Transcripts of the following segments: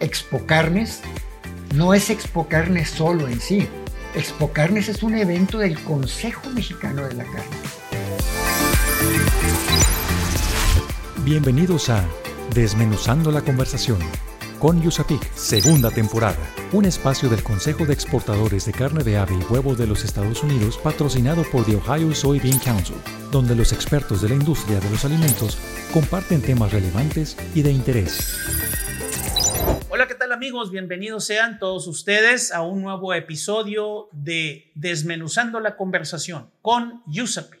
Expo Carnes no es Expo Carnes solo en sí. Expo Carnes es un evento del Consejo Mexicano de la Carne. Bienvenidos a Desmenuzando la Conversación con Yusapic, segunda temporada, un espacio del Consejo de Exportadores de Carne de Ave y Huevo de los Estados Unidos patrocinado por The Ohio Soybean Council, donde los expertos de la industria de los alimentos comparten temas relevantes y de interés. Hola, ¿qué tal amigos? Bienvenidos sean todos ustedes a un nuevo episodio de Desmenuzando la Conversación con Yusapic.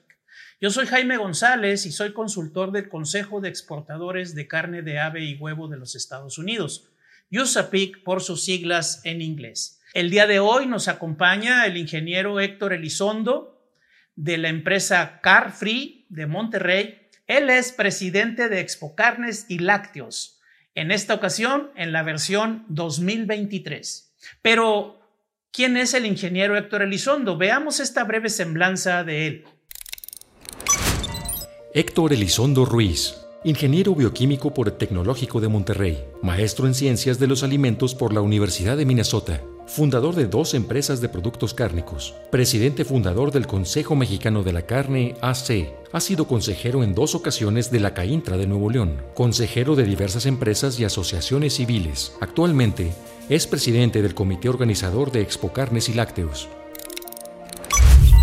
Yo soy Jaime González y soy consultor del Consejo de Exportadores de Carne de Ave y Huevo de los Estados Unidos. USAPIC por sus siglas en inglés. El día de hoy nos acompaña el ingeniero Héctor Elizondo de la empresa Car Free de Monterrey. Él es presidente de Expo Carnes y Lácteos, en esta ocasión en la versión 2023. Pero, ¿quién es el ingeniero Héctor Elizondo? Veamos esta breve semblanza de él. Héctor Elizondo Ruiz Ingeniero bioquímico por el Tecnológico de Monterrey, maestro en ciencias de los alimentos por la Universidad de Minnesota, fundador de dos empresas de productos cárnicos, presidente fundador del Consejo Mexicano de la Carne, AC. Ha sido consejero en dos ocasiones de la CAINTRA de Nuevo León, consejero de diversas empresas y asociaciones civiles. Actualmente es presidente del comité organizador de Expo Carnes y Lácteos.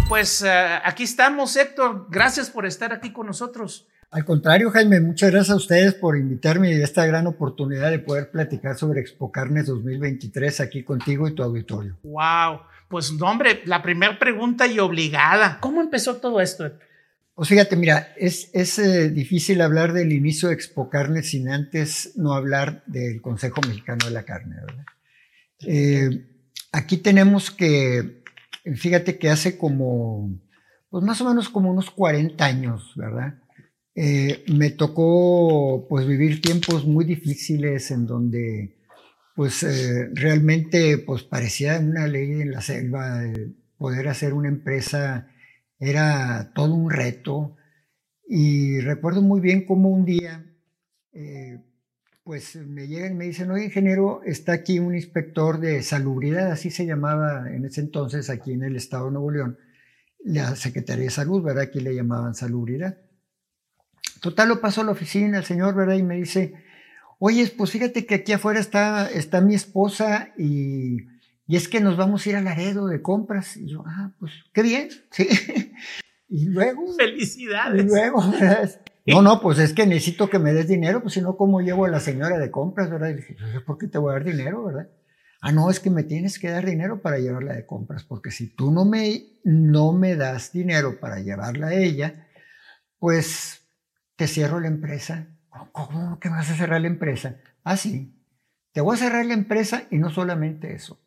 Pues uh, aquí estamos, Héctor. Gracias por estar aquí con nosotros. Al contrario, Jaime, muchas gracias a ustedes por invitarme y esta gran oportunidad de poder platicar sobre Expo Carnes 2023 aquí contigo y tu auditorio. Wow, pues no, hombre, la primera pregunta y obligada. ¿Cómo empezó todo esto? Pues fíjate, mira, es, es eh, difícil hablar del inicio de Expo Carnes sin antes no hablar del Consejo Mexicano de la Carne, ¿verdad? Eh, aquí tenemos que, fíjate que hace como, pues más o menos como unos 40 años, ¿verdad? Eh, me tocó pues vivir tiempos muy difíciles en donde pues eh, realmente pues parecía una ley en la selva, poder hacer una empresa era todo un reto y recuerdo muy bien cómo un día eh, pues me llegan y me dicen, oye ingeniero, está aquí un inspector de salubridad, así se llamaba en ese entonces aquí en el estado de Nuevo León, la Secretaría de Salud, ¿verdad? Aquí le llamaban salubridad. Total, lo paso a la oficina, el señor, ¿verdad? Y me dice, oye, pues fíjate que aquí afuera está, está mi esposa y, y es que nos vamos a ir a Laredo de compras. Y yo, ah, pues qué bien, sí. Y luego... Felicidades. Y luego, ¿verdad? No, no, pues es que necesito que me des dinero, pues si no, ¿cómo llevo a la señora de compras, verdad? Y dije, pues, ¿por qué te voy a dar dinero, verdad? Ah, no, es que me tienes que dar dinero para llevarla de compras, porque si tú no me, no me das dinero para llevarla a ella, pues te cierro la empresa. ¿Cómo que vas a cerrar la empresa? Ah, sí. Te voy a cerrar la empresa y no solamente eso.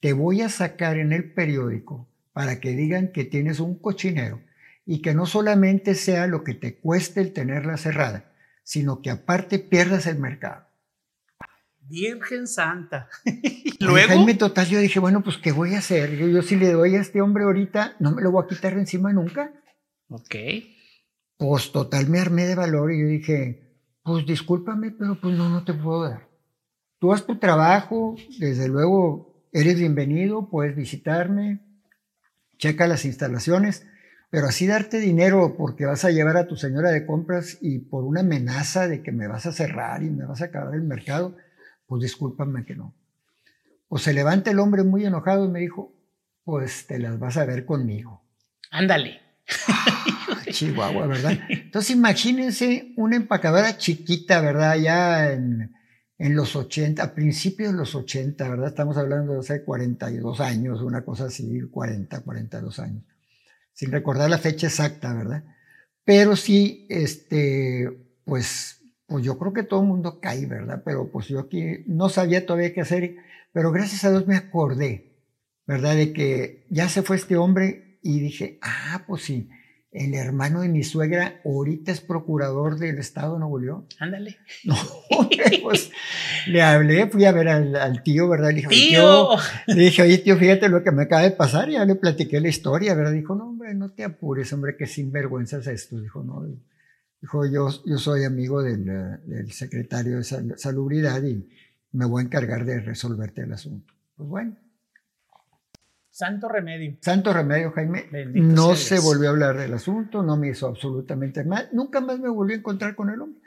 Te voy a sacar en el periódico para que digan que tienes un cochinero y que no solamente sea lo que te cueste el tenerla cerrada, sino que aparte pierdas el mercado. Virgen Santa. Luego. Jaime Total, yo dije, bueno, pues, ¿qué voy a hacer? Yo, yo si le doy a este hombre ahorita, no me lo voy a quitar de encima nunca. Ok. Pues total me armé de valor y yo dije, pues discúlpame, pero pues no, no te puedo dar. Tú haz tu trabajo, desde luego eres bienvenido, puedes visitarme, checa las instalaciones, pero así darte dinero porque vas a llevar a tu señora de compras y por una amenaza de que me vas a cerrar y me vas a acabar el mercado, pues discúlpame que no. Pues se levanta el hombre muy enojado y me dijo, pues te las vas a ver conmigo. Ándale. Chihuahua, ¿verdad? Entonces imagínense una empacadora chiquita, ¿verdad? Ya en, en los 80, a principios de los 80, ¿verdad? Estamos hablando de hace 42 años, una cosa así, 40, 42 años, sin recordar la fecha exacta, ¿verdad? Pero sí, este, pues, pues yo creo que todo el mundo cae, ¿verdad? Pero pues yo aquí no sabía todavía qué hacer, pero gracias a Dios me acordé, ¿verdad? De que ya se fue este hombre y dije, ah, pues sí, el hermano de mi suegra ahorita es procurador del Estado de Nuevo León. Ándale. No, pues le hablé, fui a ver al, tío, ¿verdad? Le dije, ¡Tío! le dije, oye, tío, fíjate lo que me acaba de pasar. Y ya le platiqué la historia, ¿verdad? Dijo, no, hombre, no te apures, hombre, que sinvergüenza es esto. Dijo, no. Dijo, yo, yo soy amigo del, del secretario de Salubridad y, me voy a encargar de resolverte el asunto. Pues bueno. Santo remedio. Santo remedio, Jaime. no se volvió a hablar del asunto, no me hizo absolutamente mal. Nunca más me volví a encontrar con el hombre.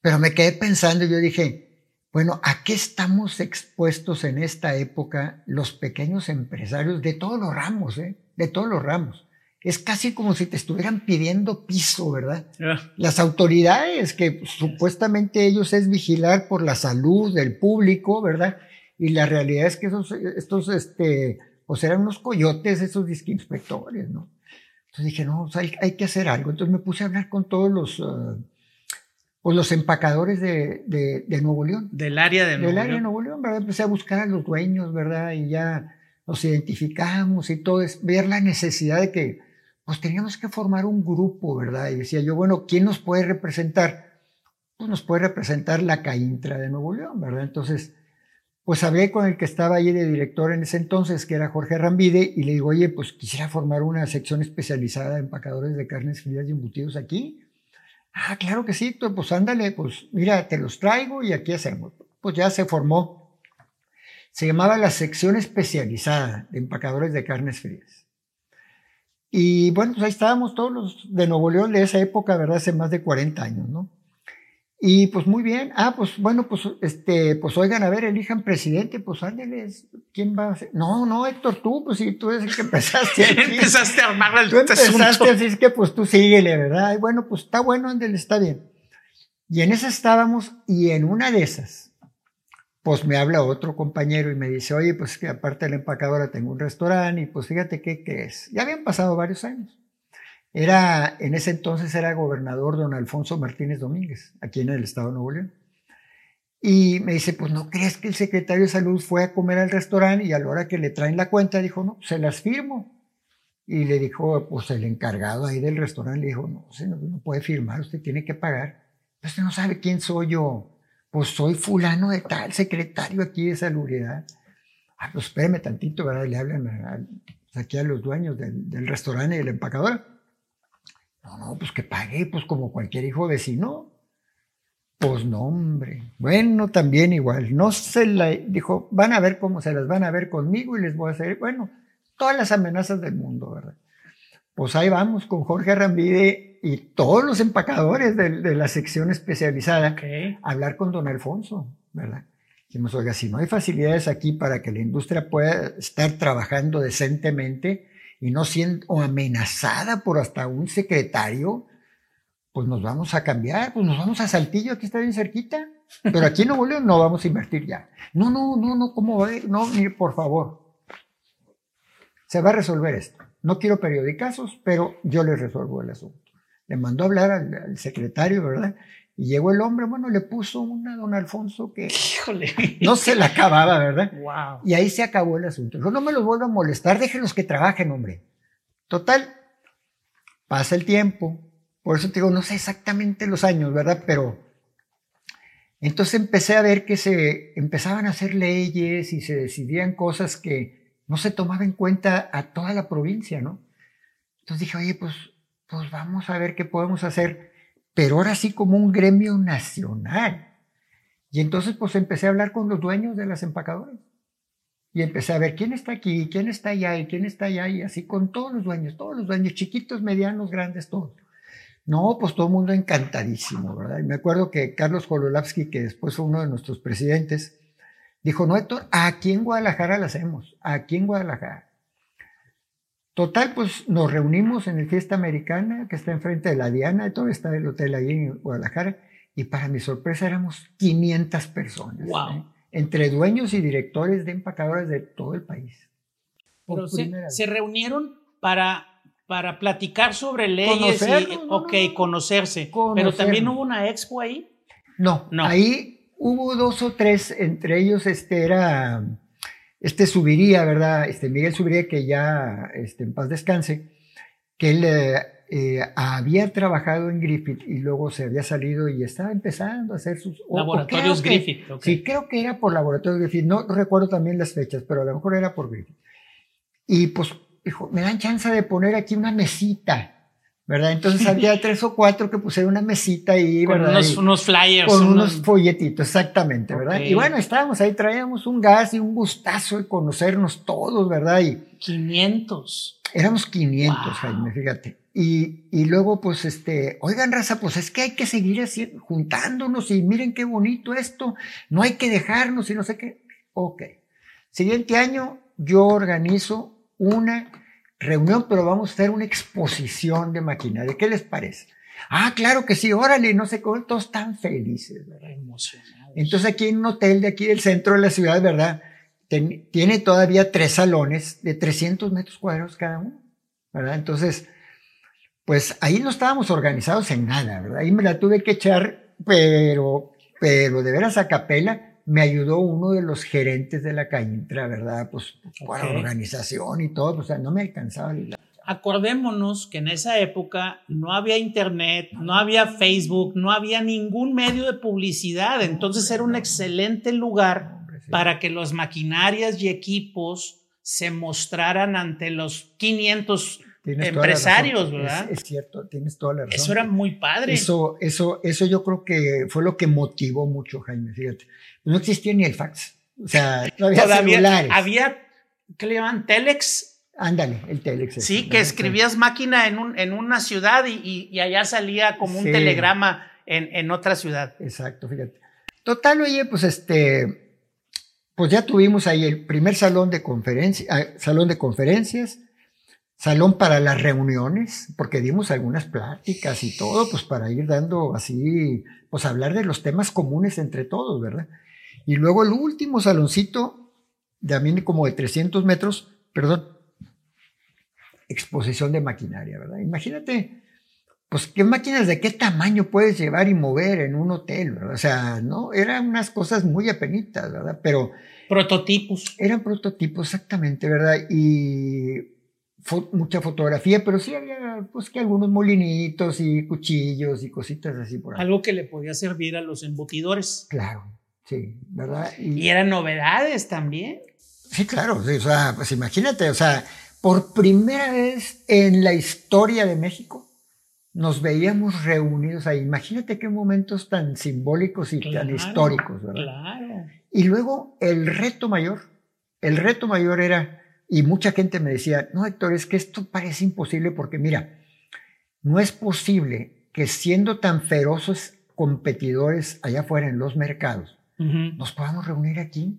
Pero me quedé pensando y yo dije, bueno, ¿a qué estamos expuestos en esta época los pequeños empresarios de todos los ramos, eh? de todos los ramos? Es casi como si te estuvieran pidiendo piso, ¿verdad? Las autoridades, que supuestamente ellos es vigilar por la salud del público, ¿verdad? Y la realidad es que esos, estos, este, pues eran unos coyotes, esos inspectores, ¿no? Entonces dije, no, hay, hay, que hacer algo. Entonces me puse a hablar con todos los, uh, pues los empacadores de, de, Nuevo León. Del área de Nuevo Del área de Nuevo León, ¿verdad? Empecé a buscar a los dueños, ¿verdad? Y ya nos identificamos y todo, es ver la necesidad de que, pues teníamos que formar un grupo, ¿verdad? Y decía yo, bueno, ¿quién nos puede representar? Pues nos puede representar la CAINTRA de Nuevo León, ¿verdad? Entonces, pues hablé con el que estaba ahí de director en ese entonces, que era Jorge Rambide, y le digo, oye, pues quisiera formar una sección especializada de empacadores de carnes frías y embutidos aquí. Ah, claro que sí, pues ándale, pues mira, te los traigo y aquí hacemos. Pues ya se formó. Se llamaba la sección especializada de empacadores de carnes frías. Y bueno, pues ahí estábamos todos los de Nuevo León de esa época, ¿verdad? Hace más de 40 años, ¿no? Y pues muy bien. Ah, pues bueno, pues este, pues oigan, a ver, elijan presidente, pues ándeles, ¿quién va a ser? No, no, Héctor, tú, pues sí, tú eres el que empezaste. empezaste a armar el Tú empezaste, así es que pues tú síguele, ¿verdad? Y bueno, pues está bueno, ándeles, está bien. Y en esa estábamos, y en una de esas, pues me habla otro compañero y me dice, oye, pues que aparte de la empacadora tengo un restaurante, y pues fíjate qué, qué es. Ya habían pasado varios años. Era, en ese entonces era gobernador don Alfonso Martínez Domínguez, aquí en el estado de Nuevo León. Y me dice, pues no crees que el secretario de salud fue a comer al restaurante y a la hora que le traen la cuenta dijo, no, se las firmo. Y le dijo, pues el encargado ahí del restaurante le dijo, no, no, puede firmar, usted tiene que pagar. Usted no sabe quién soy yo. Pues soy fulano de tal, secretario aquí de salubridad. Ah, pues espéreme tantito, ¿verdad? Le hablan aquí a los dueños del, restaurante y del empacador. No, no, pues que pague, pues como cualquier hijo vecino. Pues no, hombre. Bueno, también igual. No se la dijo, van a ver cómo se las van a ver conmigo y les voy a hacer, bueno, todas las amenazas del mundo, ¿verdad? Pues ahí vamos con Jorge Rambide y todos los empacadores de, la sección especializada a hablar con don Alfonso, ¿verdad? Dijimos, oiga, si no hay facilidades aquí para que la industria pueda estar trabajando decentemente, y no siendo amenazada por hasta un secretario, pues nos vamos a cambiar, pues nos vamos a Saltillo, aquí está bien cerquita, pero aquí en Nuevo León no vamos a invertir ya. No, no, no, no, ¿cómo va a ir? No, ni por favor. Se va a resolver esto. No quiero periodicazos, pero yo le resuelvo el asunto. Le mandó a hablar al secretario, ¿verdad? Y llegó el hombre, bueno, le puso una a don Alfonso que no se la acababa, ¿verdad? Y ahí se acabó el asunto. Yo no me los vuelvo a molestar, déjenlos que trabajen, hombre. Total, pasa el tiempo. Por eso te digo, no sé exactamente los años, ¿verdad? Pero entonces empecé a ver que se empezaban a hacer leyes y se decidían cosas que no se tomaban en cuenta a toda la provincia, ¿no? Entonces dije, oye, pues, pues vamos a ver qué podemos hacer pero ahora sí como un gremio nacional. Y entonces pues empecé a hablar con los dueños de las empacadoras. Y empecé a ver quién está aquí, quién está allá y quién está allá y así con todos los dueños, todos los dueños, chiquitos, medianos, grandes, todos. No, pues todo el mundo encantadísimo, ¿verdad? Y me acuerdo que Carlos Kololavsky, que después fue uno de nuestros presidentes, dijo, no, Héctor, aquí en Guadalajara la hacemos, aquí en Guadalajara. Total, pues nos reunimos en el Fiesta Americana, que está enfrente de la Diana, y todo está el hotel ahí en Guadalajara, y para mi sorpresa éramos 500 personas, ¿eh? entre dueños y directores de empacadoras de todo el país. Pero se, reunieron para, para platicar sobre leyes y, ok, conocerse. Pero también hubo una expo ahí. No, no, ahí hubo dos o tres, entre ellos este era este subiría, ¿verdad? Este Miguel Subiría, que ya este, en paz descanse, que él eh, eh, había trabajado en Griffith y luego se había salido y estaba empezando a hacer sus... Laboratorios Griffith. Sí, creo que era por Laboratorios Griffith, no recuerdo también las fechas, pero a lo mejor era por Griffith. Y pues dijo, me dan chance de poner aquí una mesita ¿verdad? Entonces había tres o cuatro que pusieron una mesita ahí, con ¿verdad? Unos, unos, flyers. Con unos, folletitos, exactamente, ¿verdad? Okay. Y bueno, estábamos ahí, traíamos un gas y un gustazo de conocernos todos, ¿verdad? Y 500. Éramos 500, Wow. Jaime, fíjate. Y, y luego, pues, este, oigan, raza, pues es que hay que seguir así, juntándonos y miren qué bonito esto, no hay que dejarnos y no sé qué. Ok. Siguiente año, yo organizo una reunión, pero vamos a hacer una exposición de maquinaria. ¿Qué les parece? Ah, claro que sí, órale, no sé cómo, todos están felices, ¿verdad? Emocionados. Entonces aquí en un hotel de aquí del centro de la ciudad, ¿verdad? Ten- tiene todavía tres salones de 300 metros cuadrados cada uno, ¿verdad? Entonces, pues ahí no estábamos organizados en nada, ¿verdad? Ahí me la tuve que echar, pero, pero de veras a capela me ayudó uno de los gerentes de la Caintra, ¿verdad? Pues por Ok. organización y todo, pues, o sea, no me alcanzaba. la- Acordémonos que en esa época no había internet, no había Facebook, no había ningún medio de publicidad. Entonces era un excelente lugar para que las maquinarias y equipos se mostraran ante los 500 Tienes empresarios. ¿verdad? Es, es cierto, tienes toda la razón. Eso era muy padre. Eso, eso, eso yo creo que fue lo que motivó mucho, Jaime, fíjate. No existía ni el fax. O sea, no había Todavía celulares. había, ¿qué le llaman? Telex. Ándale, el telex. Sí, que ¿verdad? escribías máquina en, un, en una ciudad y, y- y allá salía como un Sí. telegrama en, en otra ciudad. Exacto, fíjate. Total, oye, pues este, pues ya tuvimos ahí el primer salón de conferencias, salón de conferencias, salón para las reuniones, porque dimos algunas pláticas y todo, pues para ir dando así, pues hablar de los temas comunes entre todos, ¿verdad? Y luego el último saloncito, también como de 300 metros, perdón, exposición de maquinaria, ¿verdad? Imagínate, pues qué máquinas de qué tamaño puedes llevar y mover en un hotel, ¿verdad? O sea, no, eran unas cosas muy apenitas, ¿verdad? Pero Prototipos. eran prototipos exactamente, ¿verdad? Y fo- mucha fotografía, pero sí había, pues que algunos molinitos y cuchillos y cositas así por ahí. Algo que le podía servir a los embutidores. Claro, sí, ¿verdad? Y eran novedades también. Sí, claro, sí, o sea, pues imagínate, o sea, por primera vez en la historia de México nos veíamos reunidos ahí. Imagínate qué momentos tan simbólicos y tan históricos, ¿verdad? Claro. Y luego el reto mayor, el reto mayor era, y mucha gente me decía, no, Héctor, es que esto parece imposible porque mira, no es posible que siendo tan feroces competidores allá afuera en los mercados, Ujú. nos podamos reunir aquí.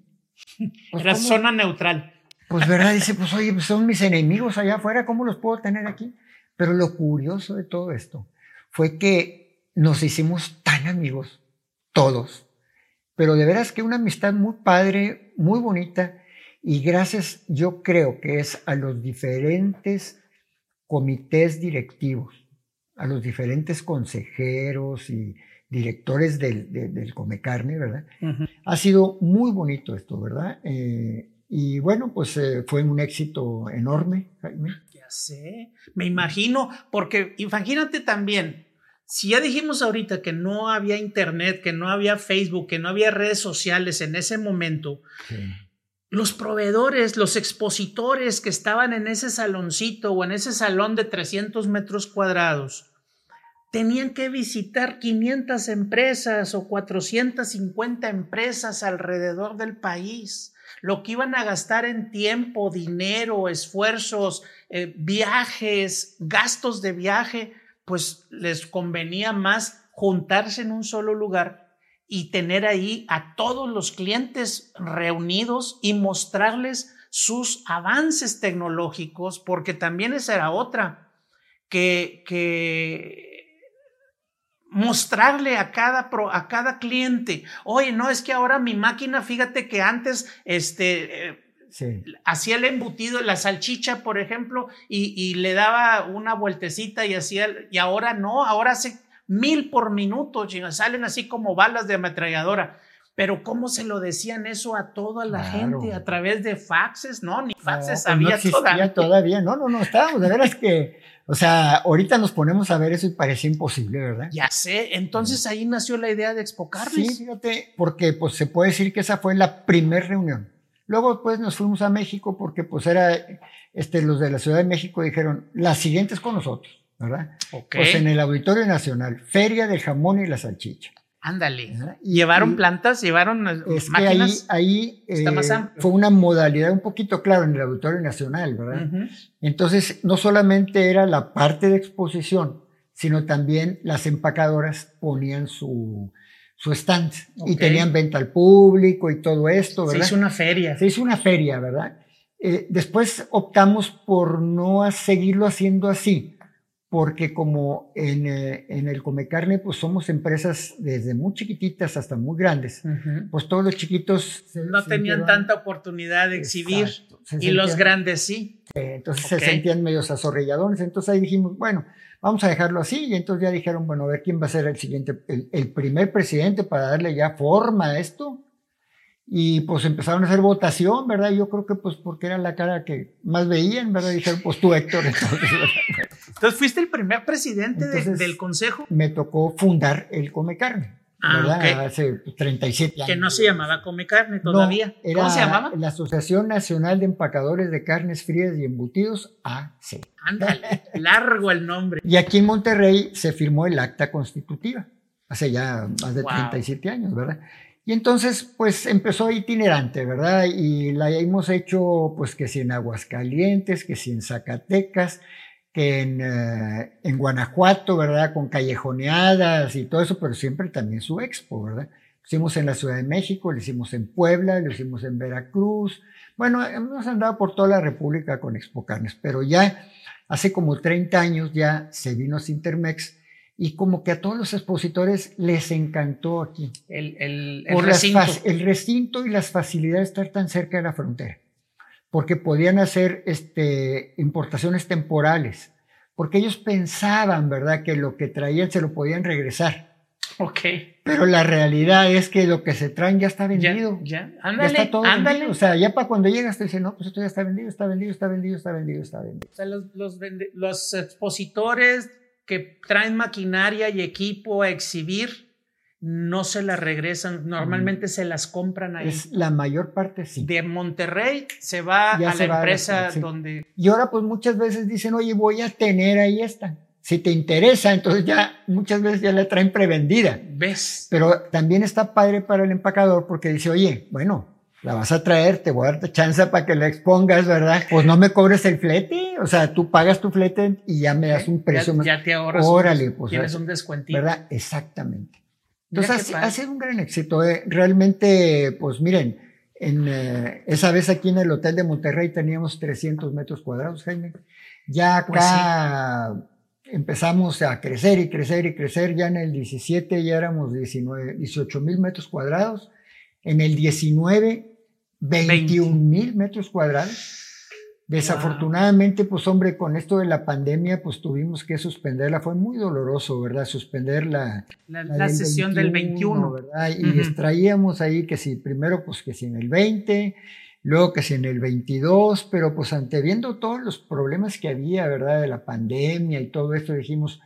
Pues, Era ¿cómo? zona neutral. Pues verdad, dice, pues oye, pues son mis enemigos allá afuera, ¿cómo los puedo tener aquí? Pero lo curioso de todo esto fue que nos hicimos tan amigos, todos, pero de veras que una amistad muy padre, muy bonita, y gracias, yo creo que es a los diferentes comités directivos, a los diferentes consejeros y directores del, de- del Comecarne, ¿verdad? Ha sido muy bonito esto, ¿verdad? Eh, y bueno, pues eh, fue un éxito enorme, Jaime. Ya sé, me imagino, porque imagínate también, si ya dijimos ahorita que no había internet, que no había Facebook, que no había redes sociales en ese momento, los proveedores, los expositores que estaban en ese saloncito o en ese salón de 300 metros cuadrados, tenían que visitar 500 empresas o 450 empresas alrededor del país. Lo que iban a gastar en tiempo, dinero, esfuerzos, eh, viajes, gastos de viaje, pues les convenía más juntarse en un solo lugar y tener ahí a todos los clientes reunidos y mostrarles sus avances tecnológicos, porque también esa era otra, que, que mostrarle a cada, pro, a cada cliente, oye, no, es que ahora mi máquina, fíjate que antes, este... Eh, Sí. hacía el embutido, la salchicha, por ejemplo, y, y, le daba una vueltecita y hacía, y ahora no, ahora hace mil por minuto, salen así como balas de ametralladora. Pero ¿cómo se lo decían eso a toda la claro. gente? ¿A través de faxes? No, ni faxes no, había pues no todavía. todavía. No, no, no, estábamos, de veras que, o sea, ahorita nos ponemos a ver eso y parecía imposible, ¿verdad? Ya sé, entonces ahí nació la idea de expocarles. Sí, fíjate, porque pues se puede decir que esa fue la primera reunión. Luego pues nos fuimos a México porque pues era, este, los de la Ciudad de México dijeron, las siguientes con nosotros. ¿Verdad? Ok. Pues en el Auditorio Nacional, Feria del Jamón y la Salchicha. Ándale. ¿verdad? ¿Llevaron y- plantas? ¿Llevaron eh, Es que ahí, máquinas? ahí Está eh, más fue una modalidad un poquito claro en el Auditorio Nacional, ¿verdad? Entonces, no solamente era la parte de exposición, sino también las empacadoras ponían su, su stand y tenían venta al público y todo esto, Se ¿verdad? hizo una feria. Se hizo una feria, ¿verdad? Eh, después optamos por no seguirlo haciendo así, porque como en, eh, en el Come Carne, pues somos empresas desde muy chiquititas hasta muy grandes, pues todos los chiquitos se- No se tenían tanta oportunidad de exhibir Exacto, y los grandes sí. eh, entonces se sentían medios azorrilladones. Entonces ahí dijimos, bueno, vamos a dejarlo así. Y entonces ya dijeron, bueno, a ver quién va a ser el siguiente, el, el primer presidente para darle ya forma a esto. Y pues empezaron a hacer votación, ¿verdad? Yo creo que pues porque era la cara que más veían, ¿verdad? Dijeron, pues tú, Héctor. Entonces, ¿verdad? Entonces fuiste el primer presidente de- Entonces- del consejo me tocó fundar el Come Carne, Ah, ¿verdad? ok. Hace pues, 37 años. que no se llamaba Come Carne No, todavía. era ¿Cómo se llamaba? La Asociación Nacional de Empacadores de Carnes Frías y Embutidos, AC. Ándale, largo el nombre. Y aquí en Monterrey se firmó el acta constitutiva, hace ya más de Wow. 37 años, ¿verdad? Y entonces, pues empezó itinerante, ¿verdad? Y la hemos hecho, pues que si en Aguascalientes, que si en Zacatecas, en, eh, en Guanajuato, ¿verdad? Con callejoneadas y todo eso, pero siempre también su expo, ¿verdad? Lo hicimos en la Ciudad de México, lo hicimos en Puebla, lo hicimos en Veracruz. Bueno, hemos andado por toda la República con Expo Carnes, pero ya hace como 30 años ya se vino Sintermex y como que a todos los expositores les encantó aquí. El, el, el las recinto. el recinto y las facilidades de estar tan cerca de la frontera. Porque podían hacer este, importaciones temporales. Porque ellos pensaban, ¿verdad?, que lo que traían se lo podían regresar. Ok. Pero la realidad es que lo que se traen ya está Ya, vendido. ya. Ya Ándale, está todo ándale. vendido. O sea, ya para cuando llegas te dicen, no, pues esto ya está vendido, está vendido, está vendido, está vendido, está vendido. O sea, los, los, los expositores que traen maquinaria y equipo a exhibir no se las regresan, normalmente se las compran ahí. Es la mayor parte sí. De Monterrey se va Ya a se la va a la- empresa sí. donde Y ahora pues muchas veces dicen, oye, voy a tener ahí esta. Si te interesa, entonces ya muchas veces ya la traen prevendida. ves. Pero también está padre para el empacador porque dice, oye, bueno, la vas a traer, te voy a darte chance para que la expongas, ¿verdad? Pues no me cobres el flete, o sea, tú pagas tu flete y ya me das un precio ya, más, ya te ahorras. Órale, un, pues, tienes ¿verdad? un descuentito. ¿verdad? Exactamente. Entonces, ha sido un gran éxito. eh. Realmente, pues miren, en, eh, esa vez aquí en el Hotel de Monterrey teníamos 300 metros cuadrados, Jaime. Ya Pues acá empezamos a crecer y crecer y crecer. Ya en el 17 ya éramos 19, 18 mil metros cuadrados. En el 19, 21 mil metros cuadrados. Desafortunadamente, pues hombre, con esto de la pandemia, pues tuvimos que suspenderla. Fue muy doloroso, ¿verdad? Suspender la, la, la la del sesión del 21. ¿verdad? Y extraíamos ahí que si primero pues que si en el 20, luego que si en el 22, pero pues ante viendo todos los problemas que había, ¿verdad? De la pandemia y todo esto, dijimos,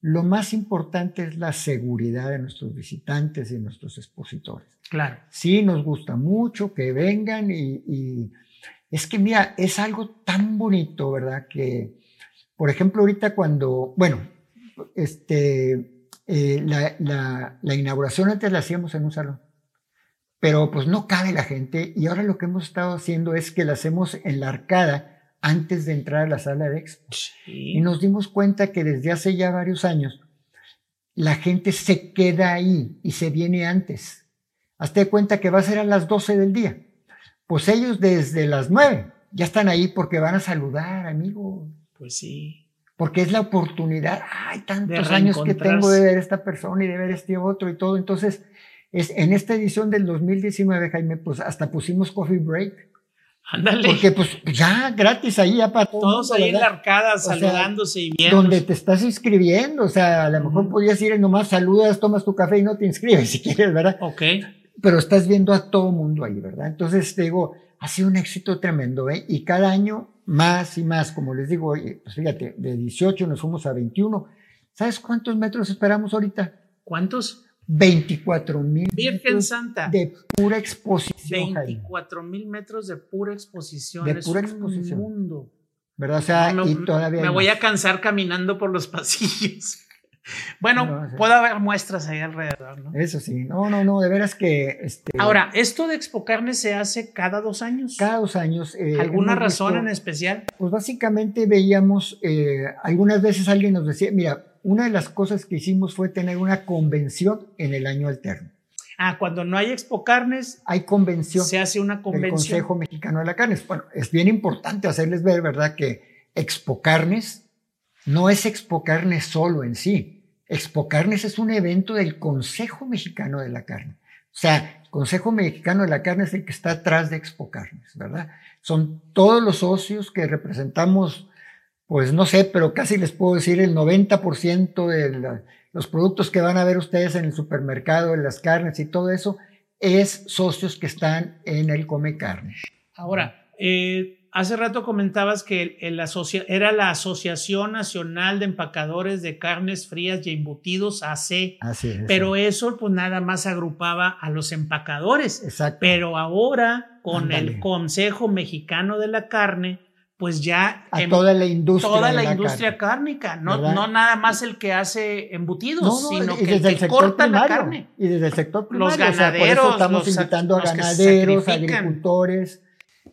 lo más importante es la seguridad de nuestros visitantes y nuestros expositores. Claro. Sí, nos gusta mucho que vengan y, y es que mira, es algo tan bonito, ¿verdad? Que, por ejemplo, ahorita cuando, bueno, este, eh, la, la- la inauguración antes la hacíamos en un salón, pero pues no cabe la gente y ahora lo que hemos estado haciendo es que la hacemos en la arcada antes de entrar a la sala de expo. Y Sí. nos dimos cuenta que desde hace ya varios años la gente se queda ahí y se viene antes. Hazte cuenta que va a ser a las 12 del día. Pues ellos desde las 9 ya están ahí porque van a saludar, amigo. Pues sí. Porque es la oportunidad. Hay tantos años que tengo de ver a esta persona y de ver este otro y todo. Entonces, es, en esta edición del 2019, Jaime, pues hasta pusimos coffee break. Ándale. Porque pues ya gratis ahí ya para Todos mundo, ahí en la arcada sea, saludándose y viendo. donde te estás inscribiendo, o sea, a lo mejor Ujú. podías ir y nomás saludas, tomas tu café y no te inscribes si quieres, ¿verdad? Ok. Pero estás viendo a todo mundo ahí, ¿verdad? Entonces te digo, ha sido un éxito tremendo, ¿eh? Y cada año más y más, como les digo, pues fíjate, de 18 nos fuimos a 21. ¿Sabes cuántos metros esperamos ahorita? ¿Cuántos? 24 mil Virgen Santa. de pura exposición, Jaime. 24 mil metros de pura exposición. De Es pura un exposición. mundo. ¿verdad? O sea, me, y todavía. Me voy a cansar caminando por los pasillos. Bueno, no, puede haber muestras ahí alrededor, ¿no? Eso sí, no, no, no, de veras que... Este, Ahora, ¿esto de Expo Carne se hace cada dos años? Cada dos años. Eh, ¿Alguna razón visto, en especial? Pues básicamente veíamos, eh, algunas veces alguien nos decía, mira, una de las cosas que hicimos fue tener una convención en el año alterno. Ah, cuando no hay Expo Carnes, hay convención. Se hace una convención. Del Consejo Mexicano de la Carne. Bueno, es bien importante hacerles ver, ¿verdad?, que Expo Carnes no es Expo Carnes solo en sí. Expo Carnes es un evento del Consejo Mexicano de la Carne. O sea, el Consejo Mexicano de la Carne es el que está atrás de Expo Carnes, ¿verdad? Son todos los socios que representamos, pues no sé, pero casi les puedo decir el 90% de los productos que van a ver ustedes en el supermercado, en las carnes y todo eso, es socios que están en el Come Carne. Ahora, eh, hace rato comentabas que el, era la Asociación Nacional de Empacadores de Carnes Frías y Embutidos, AC. Así es, pero eso pues nada más agrupaba a los empacadores. Exacto. Pero ahora con el Consejo Mexicano de la Carne, pues ya a toda la industria toda la, la industria carne. cárnica no, no nada más el que hace embutidos no, no, sino y que, desde el que corta primario, la carne y desde el sector primario los ganaderos o sea, por eso estamos los, invitando a ganaderos agricultores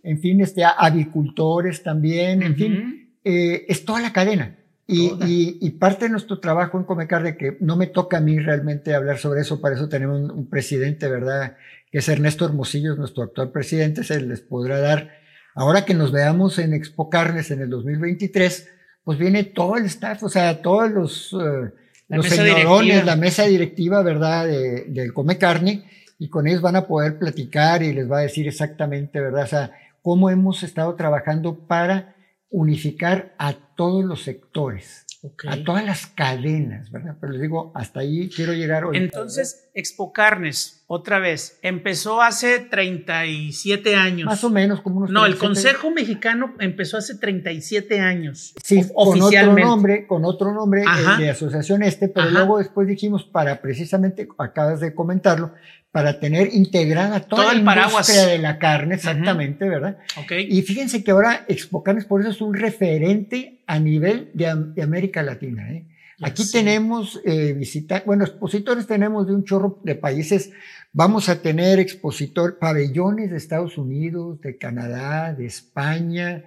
en fin este avicultores también en uh -huh. fin eh, es toda la cadena y, y, y, parte de nuestro trabajo en Comecarne, que no me toca a mí realmente hablar sobre eso, para eso tenemos un, un presidente, ¿verdad? Que es Ernesto Hermosillo, nuestro actual presidente, se les podrá dar Ahora que nos veamos en Expo Carnes en el 2023, pues viene todo el staff, o sea, todos los, uh, la los señorones, la mesa directiva, ¿verdad?, de, del Come Carne, y con ellos van a poder platicar y les va a decir exactamente, ¿verdad?, o sea, cómo hemos estado trabajando para unificar a todos los sectores. Okay. a todas las cadenas, ¿verdad? Pero les digo, hasta ahí quiero llegar hoy. Entonces, Expo Carnes, otra vez, empezó hace 37 años. Más o menos, como unos No, el Consejo Mexicano empezó hace 37 años. Sí, oficialmente. con otro nombre, con otro nombre eh, de asociación este, pero Ajá. luego después dijimos para precisamente, acabas de comentarlo, para tener integrada toda Todo la paraguas. industria de la carne, exactamente, ¿verdad? Okay. Y fíjense que ahora Expo Carnes por eso es un referente a nivel de, de América Latina. ¿eh? Aquí sí. tenemos eh, visitar, bueno, expositores tenemos de un chorro de países. Vamos a tener expositor, pabellones de Estados Unidos, de Canadá, de España,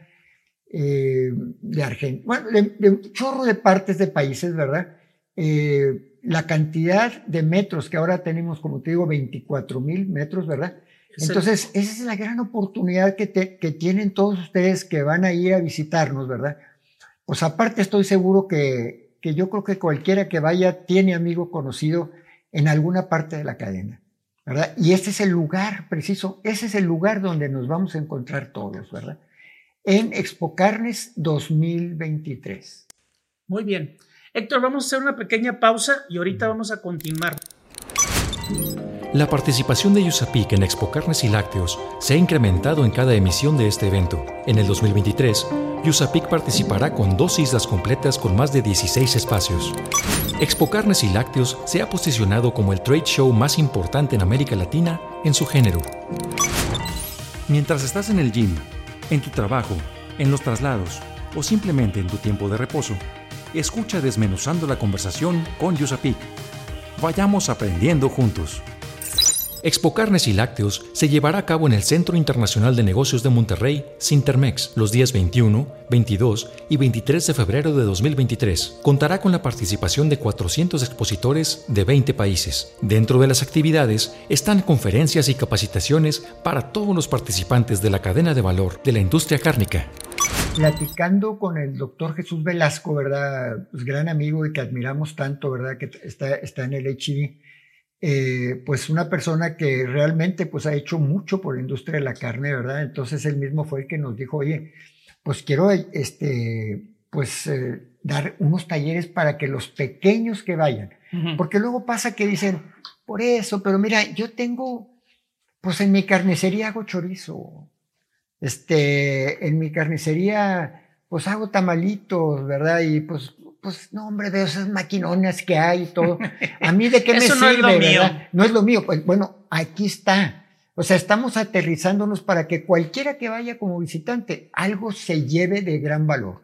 eh, de Argentina, bueno, de, de, un chorro de partes de países, ¿verdad? Eh, la cantidad de metros que ahora tenemos, como te digo, 24 mil metros, ¿verdad? Entonces, esa es la gran oportunidad que, te, que tienen todos ustedes que van a ir a visitarnos, ¿verdad? Pues aparte estoy seguro que, que yo creo que cualquiera que vaya tiene amigo conocido en alguna parte de la cadena, ¿verdad? Y este es el lugar preciso, ese es el lugar donde nos vamos a encontrar todos, ¿verdad? En Expo Carnes 2023. Muy bien. Héctor, vamos a hacer una pequeña pausa y ahorita vamos a continuar. La participación de USAPIC en Expo Carnes y Lácteos se ha incrementado en cada emisión de este evento. En el 2023, USAPIC participará con dos islas completas con más de 16 espacios. Expo Carnes y Lácteos se ha posicionado como el trade show más importante en América Latina en su género. Mientras estás en el gym, en tu trabajo, en los traslados o simplemente en tu tiempo de reposo, escucha desmenuzando la conversación con USAPIC. Vayamos aprendiendo juntos. Expo Carnes y Lácteos se llevará a cabo en el Centro Internacional de Negocios de Monterrey, Sintermex, los días 21, 22 y 23 de febrero de 2023. Contará con la participación de 400 expositores de 20 países. Dentro de las actividades están conferencias y capacitaciones para todos los participantes de la cadena de valor de la industria cárnica platicando con el doctor Jesús Velasco, ¿verdad? Pues gran amigo y que admiramos tanto, ¿verdad? Que está, está en el HIV. Eh, pues una persona que realmente pues ha hecho mucho por la industria de la carne, ¿verdad? Entonces él mismo fue el que nos dijo, oye, pues quiero este, pues eh, dar unos talleres para que los pequeños que vayan, uh -huh. porque luego pasa que dicen, por eso, pero mira, yo tengo, pues en mi carnicería hago chorizo, este, en mi carnicería, pues hago tamalitos, ¿verdad? Y pues, pues, no, hombre, de esas maquinonas que hay y todo. A mí de qué me Eso sirve, no es lo ¿verdad? mío. No es lo mío. Pues bueno, aquí está. O sea, estamos aterrizándonos para que cualquiera que vaya como visitante, algo se lleve de gran valor.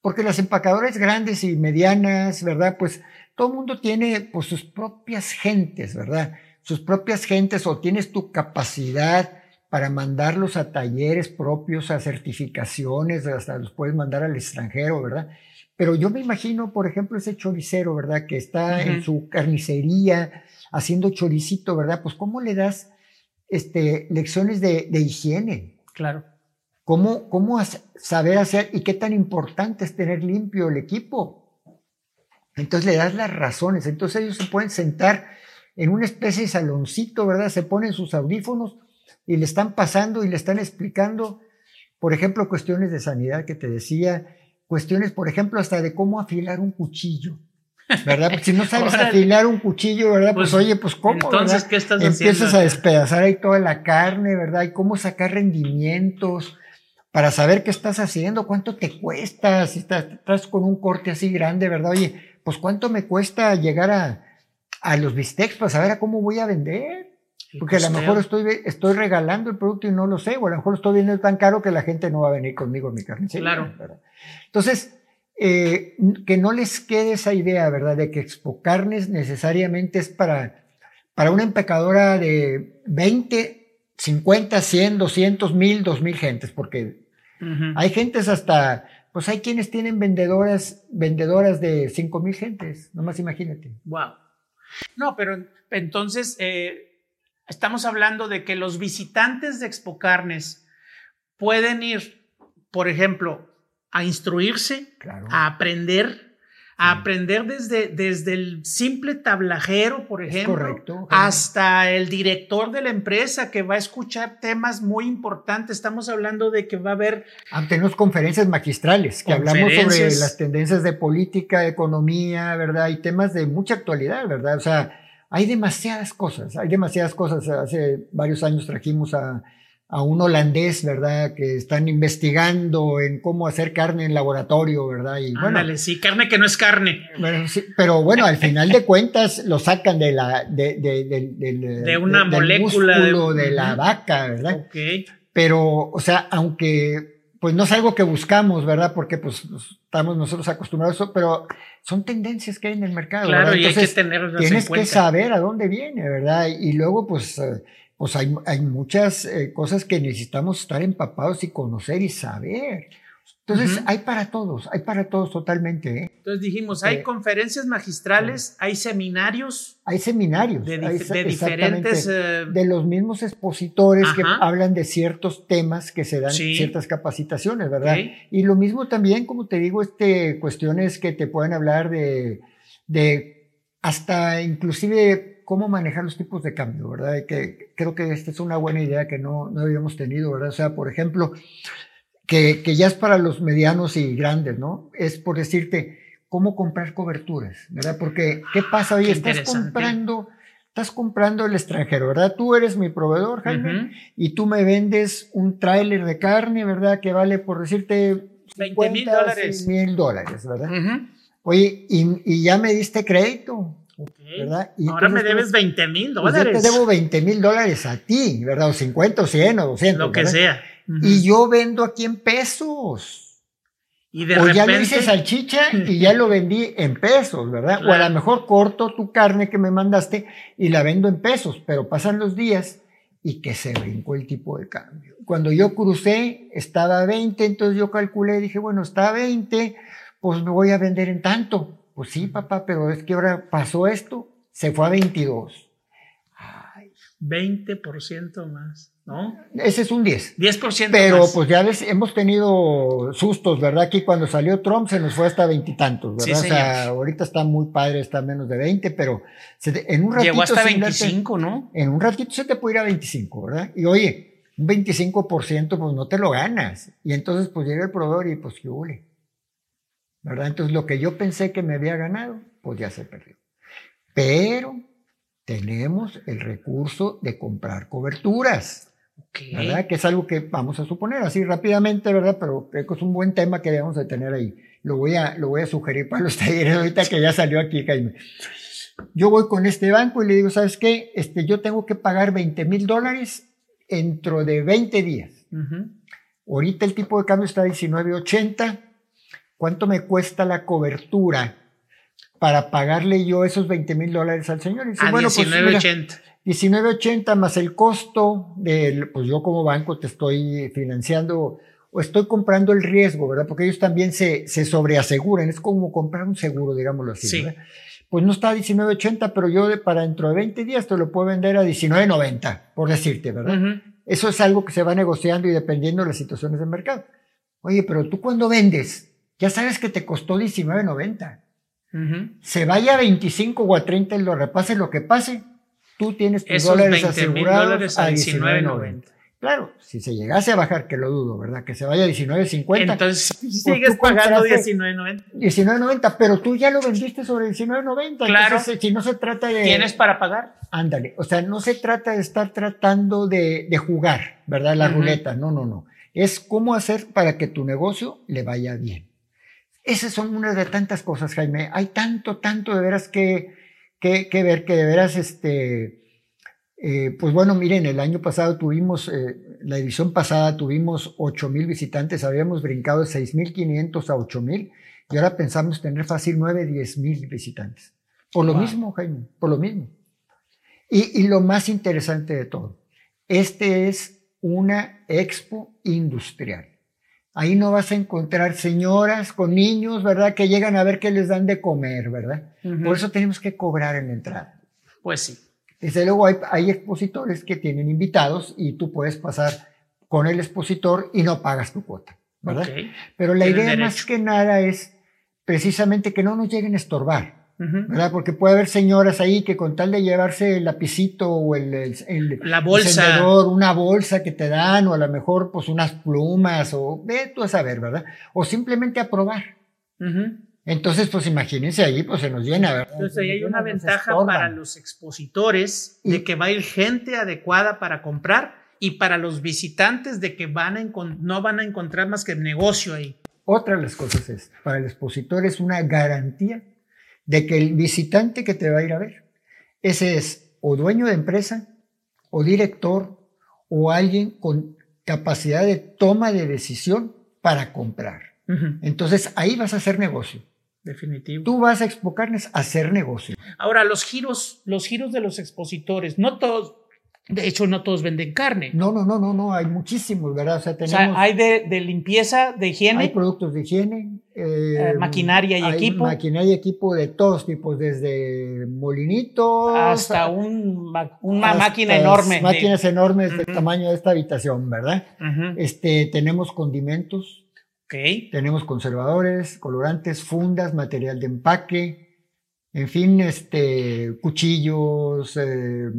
Porque las empacadoras grandes y medianas, ¿verdad? Pues todo el mundo tiene pues, sus propias gentes, ¿verdad? Sus propias gentes o tienes tu capacidad para mandarlos a talleres propios, a certificaciones, hasta los puedes mandar al extranjero, ¿verdad? Pero yo me imagino, por ejemplo, ese choricero, ¿verdad? Que está en su carnicería haciendo choricito, ¿verdad? Pues ¿cómo le das este, lecciones de, de higiene? Claro. ¿Cómo, ¿Cómo saber hacer y qué tan importante es tener limpio el equipo? Entonces le das las razones. Entonces ellos se pueden sentar en una especie de saloncito, ¿verdad? Se ponen sus audífonos y le están pasando y le están explicando, por ejemplo, cuestiones de sanidad que te decía, cuestiones, por ejemplo, hasta de cómo afilar un cuchillo. ¿Verdad? Porque si no sabes afilar un cuchillo, ¿verdad? Pues, pues, oye, pues cómo. Entonces, ¿qué estás Empiezas a despedazar ahí toda la carne, ¿verdad? Y cómo sacar rendimientos para saber qué estás haciendo, cuánto te cuesta, si estás, estás con un corte así grande, ¿verdad? Oye, pues cuánto me cuesta llegar a, a los bistecs para saber a cómo voy a vender. Porque a lo mejor estoy, estoy regalando el producto y no lo sé, o a lo mejor estoy viendo tan caro que la gente no va a venir conmigo a mi carne. Claro. Entonces, eh, que no les quede esa idea, ¿verdad? De que Expo Carnes necesariamente es para, para una empecadora de 20, 50, 100, 200, 1000, 2000 gentes, porque hay gentes hasta, pues hay quienes tienen vendedoras, vendedoras de 5000 gentes, nomás imagínate. Wow. No, pero entonces, eh, Estamos hablando de que los visitantes de Expo Carnes pueden ir, por ejemplo, a instruirse, a aprender, a aprender desde, desde el simple tablajero, por ejemplo, hasta el director de la empresa que va a escuchar temas muy importantes. Estamos hablando de que va a haber... Ah, tenemos conferencias magistrales que hablamos sobre las tendencias de política, economía, ¿verdad? Y temas de mucha actualidad, ¿verdad? O sea, hay demasiadas cosas, hay demasiadas cosas. Hace varios años trajimos a, un holandés, ¿verdad? Que están investigando en cómo hacer carne en laboratorio, ¿verdad? Y bueno, sí, carne que no es carne. pero bueno, al final de cuentas lo sacan de la de, de, una molécula de, la vaca, ¿verdad? Ok. Pero, o sea, aunque pues no es algo que buscamos, ¿verdad? Porque pues estamos nosotros acostumbrados a eso, pero son tendencias que hay en el mercado. Claro, y hay que tenerlas Tienes que saber a dónde viene, ¿verdad? Y luego, pues, pues hay, hay muchas eh, cosas que necesitamos estar empapados y conocer y saber. Entonces, hay para todos, hay para todos totalmente. ¿eh? Entonces dijimos, hay conferencias magistrales, hay seminarios. Hay seminarios. De, diferentes... Eh, de los mismos expositores que hablan de ciertos temas que se dan ciertas capacitaciones, ¿verdad? Y lo mismo también, como te digo, este, cuestiones que te pueden hablar de, de hasta inclusive cómo manejar los tipos de cambio, ¿verdad? que creo que esta es una buena idea que no, no habíamos tenido, ¿verdad? O sea, por ejemplo, que, ya es para los medianos y grandes, ¿no? Es por decirte, cómo comprar coberturas, ¿verdad? Porque, ¿qué pasa hoy? Estás comprando, estás comprando el extranjero, ¿verdad? Tú eres mi proveedor, Jaime, y tú me vendes un tráiler de carne, ¿verdad? Que vale, por decirte, 20 mil dólares. mil dólares, ¿verdad? Oye, y, ya me diste crédito. ¿verdad? Y Ahora me debes 20 mil dólares. Pues yo te debo 20 mil dólares a ti, ¿verdad? O 50 o 100 o 200. Lo que sea y yo vendo aquí en pesos. Y de o ya lo hice salchicha y ya lo vendí en pesos, ¿verdad? O a lo mejor corto tu carne que me mandaste y la vendo en pesos, pero pasan los días y que se brincó el tipo de cambio. Cuando yo crucé estaba a 20, entonces yo calculé, dije, bueno, está a 20, pues me voy a vender en tanto. Pues sí, papá, pero es que ahora pasó esto, se fue a 22. 20% más, ¿no? Ese es un 10. 10% Pero pues ya hemos tenido sustos, ¿verdad? Aquí cuando salió Trump se nos fue hasta veintitantos, ¿verdad? o sea, ahorita está muy padre, está menos de 20, pero en un ratito... Llegó hasta 25, ¿no? En un ratito se te puede ir a 25, ¿verdad? Y oye, un 25% pues no te lo ganas. Y entonces pues llega el proveedor y pues qué huele. ¿Verdad? Entonces lo que yo pensé que me había ganado, pues ya se perdió. Pero tenemos el recurso de comprar coberturas. ¿Verdad? Que es algo que vamos a suponer así rápidamente, ¿verdad? Pero creo que es un buen tema que debemos de tener ahí. Lo voy a, lo voy a sugerir para los talleres ahorita que ya salió aquí, Jaime. Yo voy con este banco y le digo, ¿sabes qué? Este, yo tengo que pagar 20 mil dólares dentro de 20 días. Ahorita el tipo de cambio está a 19.80. ¿Cuánto me cuesta la cobertura para pagarle yo esos 20 mil dólares al señor? Y a bueno, 19.80. Pues, 19.80 más el costo del, pues yo como banco te estoy financiando o estoy comprando el riesgo, ¿verdad? Porque ellos también se, se sobreaseguran, es como comprar un seguro, digámoslo así, ¿verdad? Pues no está a 19.80, pero yo de, para dentro de 20 días te lo puedo vender a 19.90, por decirte, ¿verdad? Eso es algo que se va negociando y dependiendo de las situaciones del mercado. Oye, pero tú cuando vendes, ya sabes que te costó 19.90. Se vaya a 25 o a 30 y lo repase lo que pase, tú tienes tus dólares asegurados a 19.90. Claro, si se llegase a bajar, que lo dudo, ¿verdad? Que se vaya a 19.50. Entonces pues sigues pagando 19.90. 19.90, pero tú ya lo vendiste sobre 19.90. Claro. Entonces, si no se trata de. ¿Tienes para pagar? Ándale. O sea, no se trata de estar tratando de, jugar, ¿verdad? La ruleta. No, no, no. Es cómo hacer para que tu negocio le vaya bien. Esas son una de tantas cosas, Jaime. Hay tanto, tanto de veras que, que, que ver, que de veras, este eh, pues bueno, miren, el año pasado tuvimos, eh, la edición pasada tuvimos 8 mil visitantes, habíamos brincado de 6.500 a 8 mil y ahora pensamos tener fácil 9, 10 mil visitantes. Por lo mismo, Jaime, por lo mismo. Y, y lo más interesante de todo, este es una expo industrial. Ahí no vas a encontrar señoras con niños, ¿verdad? Que llegan a ver qué les dan de comer, ¿verdad? Por eso tenemos que cobrar en la entrada. Pues sí. Desde luego hay, expositores que tienen invitados y tú puedes pasar con el expositor y no pagas tu cuota, ¿verdad? Pero la idea más que nada es precisamente que no nos lleguen a estorbar, ¿verdad? Porque puede haber señoras ahí que con tal de llevarse el lapicito o el, la bolsa, una bolsa que te dan o a lo mejor pues unas plumas o ve tú a saber, ¿verdad? O simplemente a probar. Entonces, pues imagínense ahí, pues se nos llena, ¿verdad? Entonces ahí hay una ventaja para los expositores de que va a ir gente adecuada para comprar y para los visitantes de que van a no van a encontrar más que negocio ahí. Otra de las cosas es, para el expositor es una garantía de que el visitante que te va a ir a ver, ese es o dueño de empresa, o director, o alguien con capacidad de toma de decisión para comprar. Entonces ahí vas a hacer negocio. Definitivo. Tú vas a expocarles a hacer negocio. Ahora, los giros, los giros de los expositores, no todos, de hecho, no todos venden carne. No, no, no, no, no, hay muchísimos, ¿verdad? O sea, tenemos, hay de, limpieza, de higiene. Hay productos de higiene. Eh, maquinaria y equipo. Maquinaria y equipo de todos tipos, desde molinitos. Hasta un, una máquina enorme. Máquinas enormes del tamaño de esta habitación, ¿verdad? este, tenemos condimentos tenemos conservadores, colorantes, fundas, material de empaque, en fin, este, cuchillos, eh,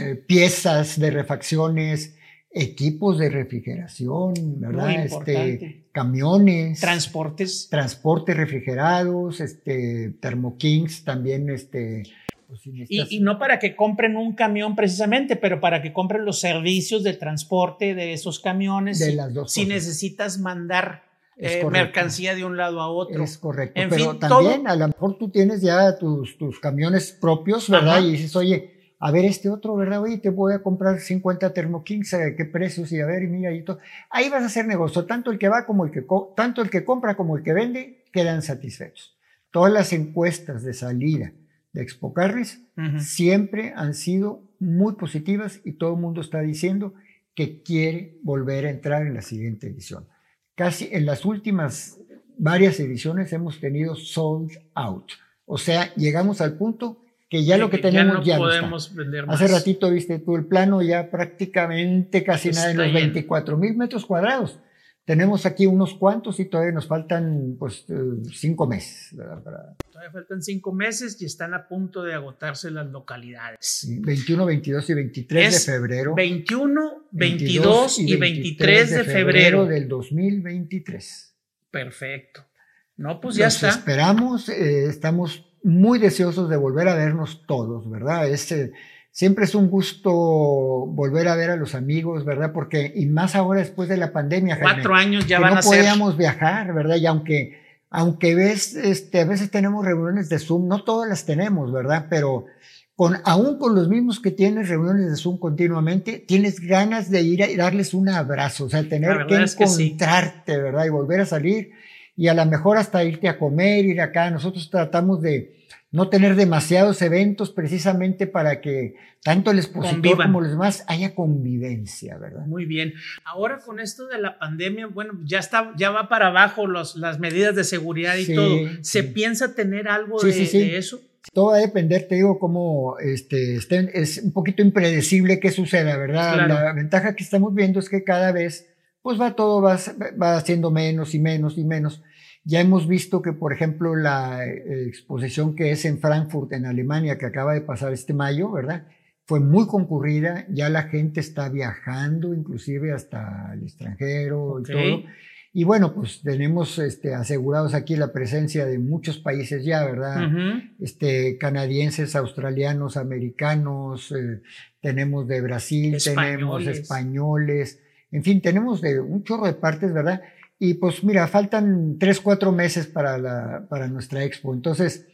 eh, piezas de refacciones, equipos de refrigeración, ¿verdad? Este, camiones. Transportes. Transportes refrigerados, este, thermokings también, este, pues y, no para que compren un camión precisamente, pero para que compren los servicios de transporte de esos camiones. De las dos. Si necesitas mandar eh, mercancía de un lado a otro. Es correcto. Pero también a lo mejor tú tienes ya tus, tus camiones propios, ¿verdad? Y dices, oye, a ver este otro, ¿verdad? Oye, te voy a comprar 50 Thermokings, ¿qué precios? Y a ver, y mira, y todo. Ahí vas a hacer negocio. Tanto el que va como el que, tanto el que compra como el que vende quedan satisfechos. Todas las encuestas de salida de Expo siempre han sido muy positivas y todo el mundo está diciendo que quiere volver a entrar en la siguiente edición casi en las últimas varias ediciones hemos tenido sold out. O sea, llegamos al punto que ya lo que tenemos ya, no, podemos Vender más. Hace ratito viste tú el plano ya prácticamente casi nada en los 24 mil metros cuadrados. Tenemos aquí unos cuantos y todavía nos faltan pues eh, cinco meses. Todavía faltan cinco meses y están a punto de agotarse las localidades. 21, 22 y 23 de febrero. 21, 22 y 23, de febrero. del 2023. Perfecto. No, pues ya está. Esperamos, eh, estamos muy deseosos de volver a vernos todos, ¿verdad? Este Siempre es un gusto volver a ver a los amigos, ¿verdad? Porque, y más ahora después de la pandemia. Cuatro años ya van a ser. No podíamos viajar, ¿verdad? Y aunque, aunque ves, este, a veces tenemos reuniones de Zoom, no todas las tenemos, ¿verdad? Pero, con, aún con los mismos que tienes reuniones de Zoom continuamente, tienes ganas de ir y darles un abrazo, o sea, tener que encontrarte, ¿verdad? Y volver a salir y a lo mejor hasta irte a comer, ir acá. Nosotros tratamos de no tener demasiados eventos precisamente para que tanto el expositor como los demás haya convivencia, ¿verdad? Muy bien. Ahora con esto de la pandemia, bueno, ya está, ya va para abajo los, las medidas de seguridad y todo. ¿Se piensa tener algo de, de, eso? Todo va a depender, te digo, cómo este, es un poquito impredecible qué suceda, ¿verdad? La ventaja que estamos viendo es que cada vez, pues va todo, va, va haciendo menos y menos y menos. Ya hemos visto que, por ejemplo, la eh, exposición que es en Frankfurt, en Alemania, que acaba de pasar este mayo, ¿verdad? Fue muy concurrida, ya la gente está viajando, inclusive hasta el extranjero y todo. Y bueno, pues tenemos este, asegurados aquí la presencia de muchos países ya, ¿verdad? este, canadienses, australianos, americanos, eh, tenemos de Brasil, tenemos españoles, en fin, tenemos de un chorro de partes, ¿verdad? Y pues mira, faltan tres, cuatro meses para, la, para nuestra expo. Entonces,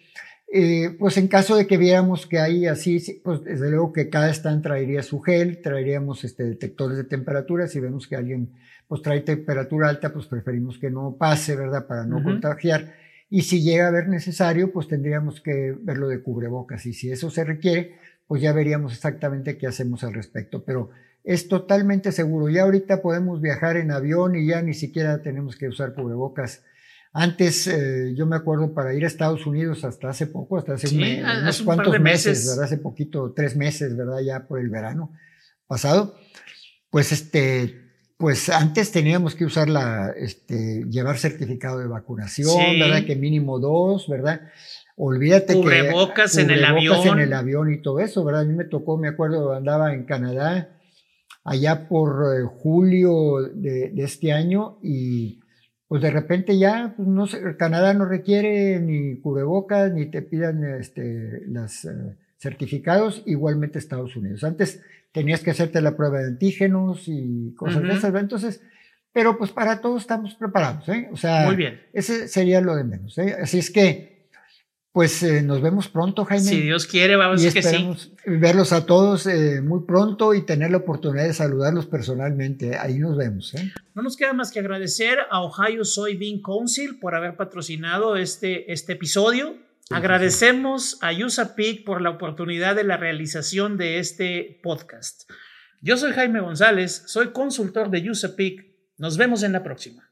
eh, pues en caso de que viéramos que hay así, pues desde luego que cada stand traería su gel, traeríamos este, detectores de temperatura. Si vemos que alguien pues trae temperatura alta, pues preferimos que no pase, ¿verdad? Para no contagiar. Y si llega a ver necesario, pues tendríamos que verlo de cubrebocas. Y si eso se requiere, pues ya veríamos exactamente qué hacemos al respecto. Pero es totalmente seguro. Ya ahorita podemos viajar en avión y ya ni siquiera tenemos que usar cubrebocas. Antes, eh, yo me acuerdo para ir a Estados Unidos hasta hace poco, hasta hace unos cuantos meses, ¿verdad? Hace poquito, tres meses, ¿verdad? Ya por el verano pasado. Pues este, pues antes teníamos que usar la, este, llevar certificado de vacunación, ¿verdad? Que mínimo dos, ¿verdad? Olvídate cubrebocas que... en el avión. en el avión y todo eso, ¿verdad? A mí me tocó, me acuerdo, andaba en Canadá allá por eh, julio de, este año y pues de repente ya, pues no sé, Canadá no requiere ni cubrebocas ni te pidan este, los eh, certificados, igualmente Estados Unidos. Antes tenías que hacerte la prueba de antígenos y cosas de esas, entonces, pero pues para todo estamos preparados, ¿eh? O sea, Muy bien. ese sería lo de menos, ¿eh? Así es que pues eh, nos vemos pronto, Jaime. Si Dios quiere, vamos a que sí. verlos a todos eh, muy pronto y tener la oportunidad de saludarlos personalmente. Ahí nos vemos. ¿eh? No nos queda más que agradecer a Ohio Soybean Council por haber patrocinado este, este episodio. Agradecemos a USAPIC por la oportunidad de la realización de este podcast. Yo soy Jaime González, soy consultor de USAPIC. Nos vemos en la próxima.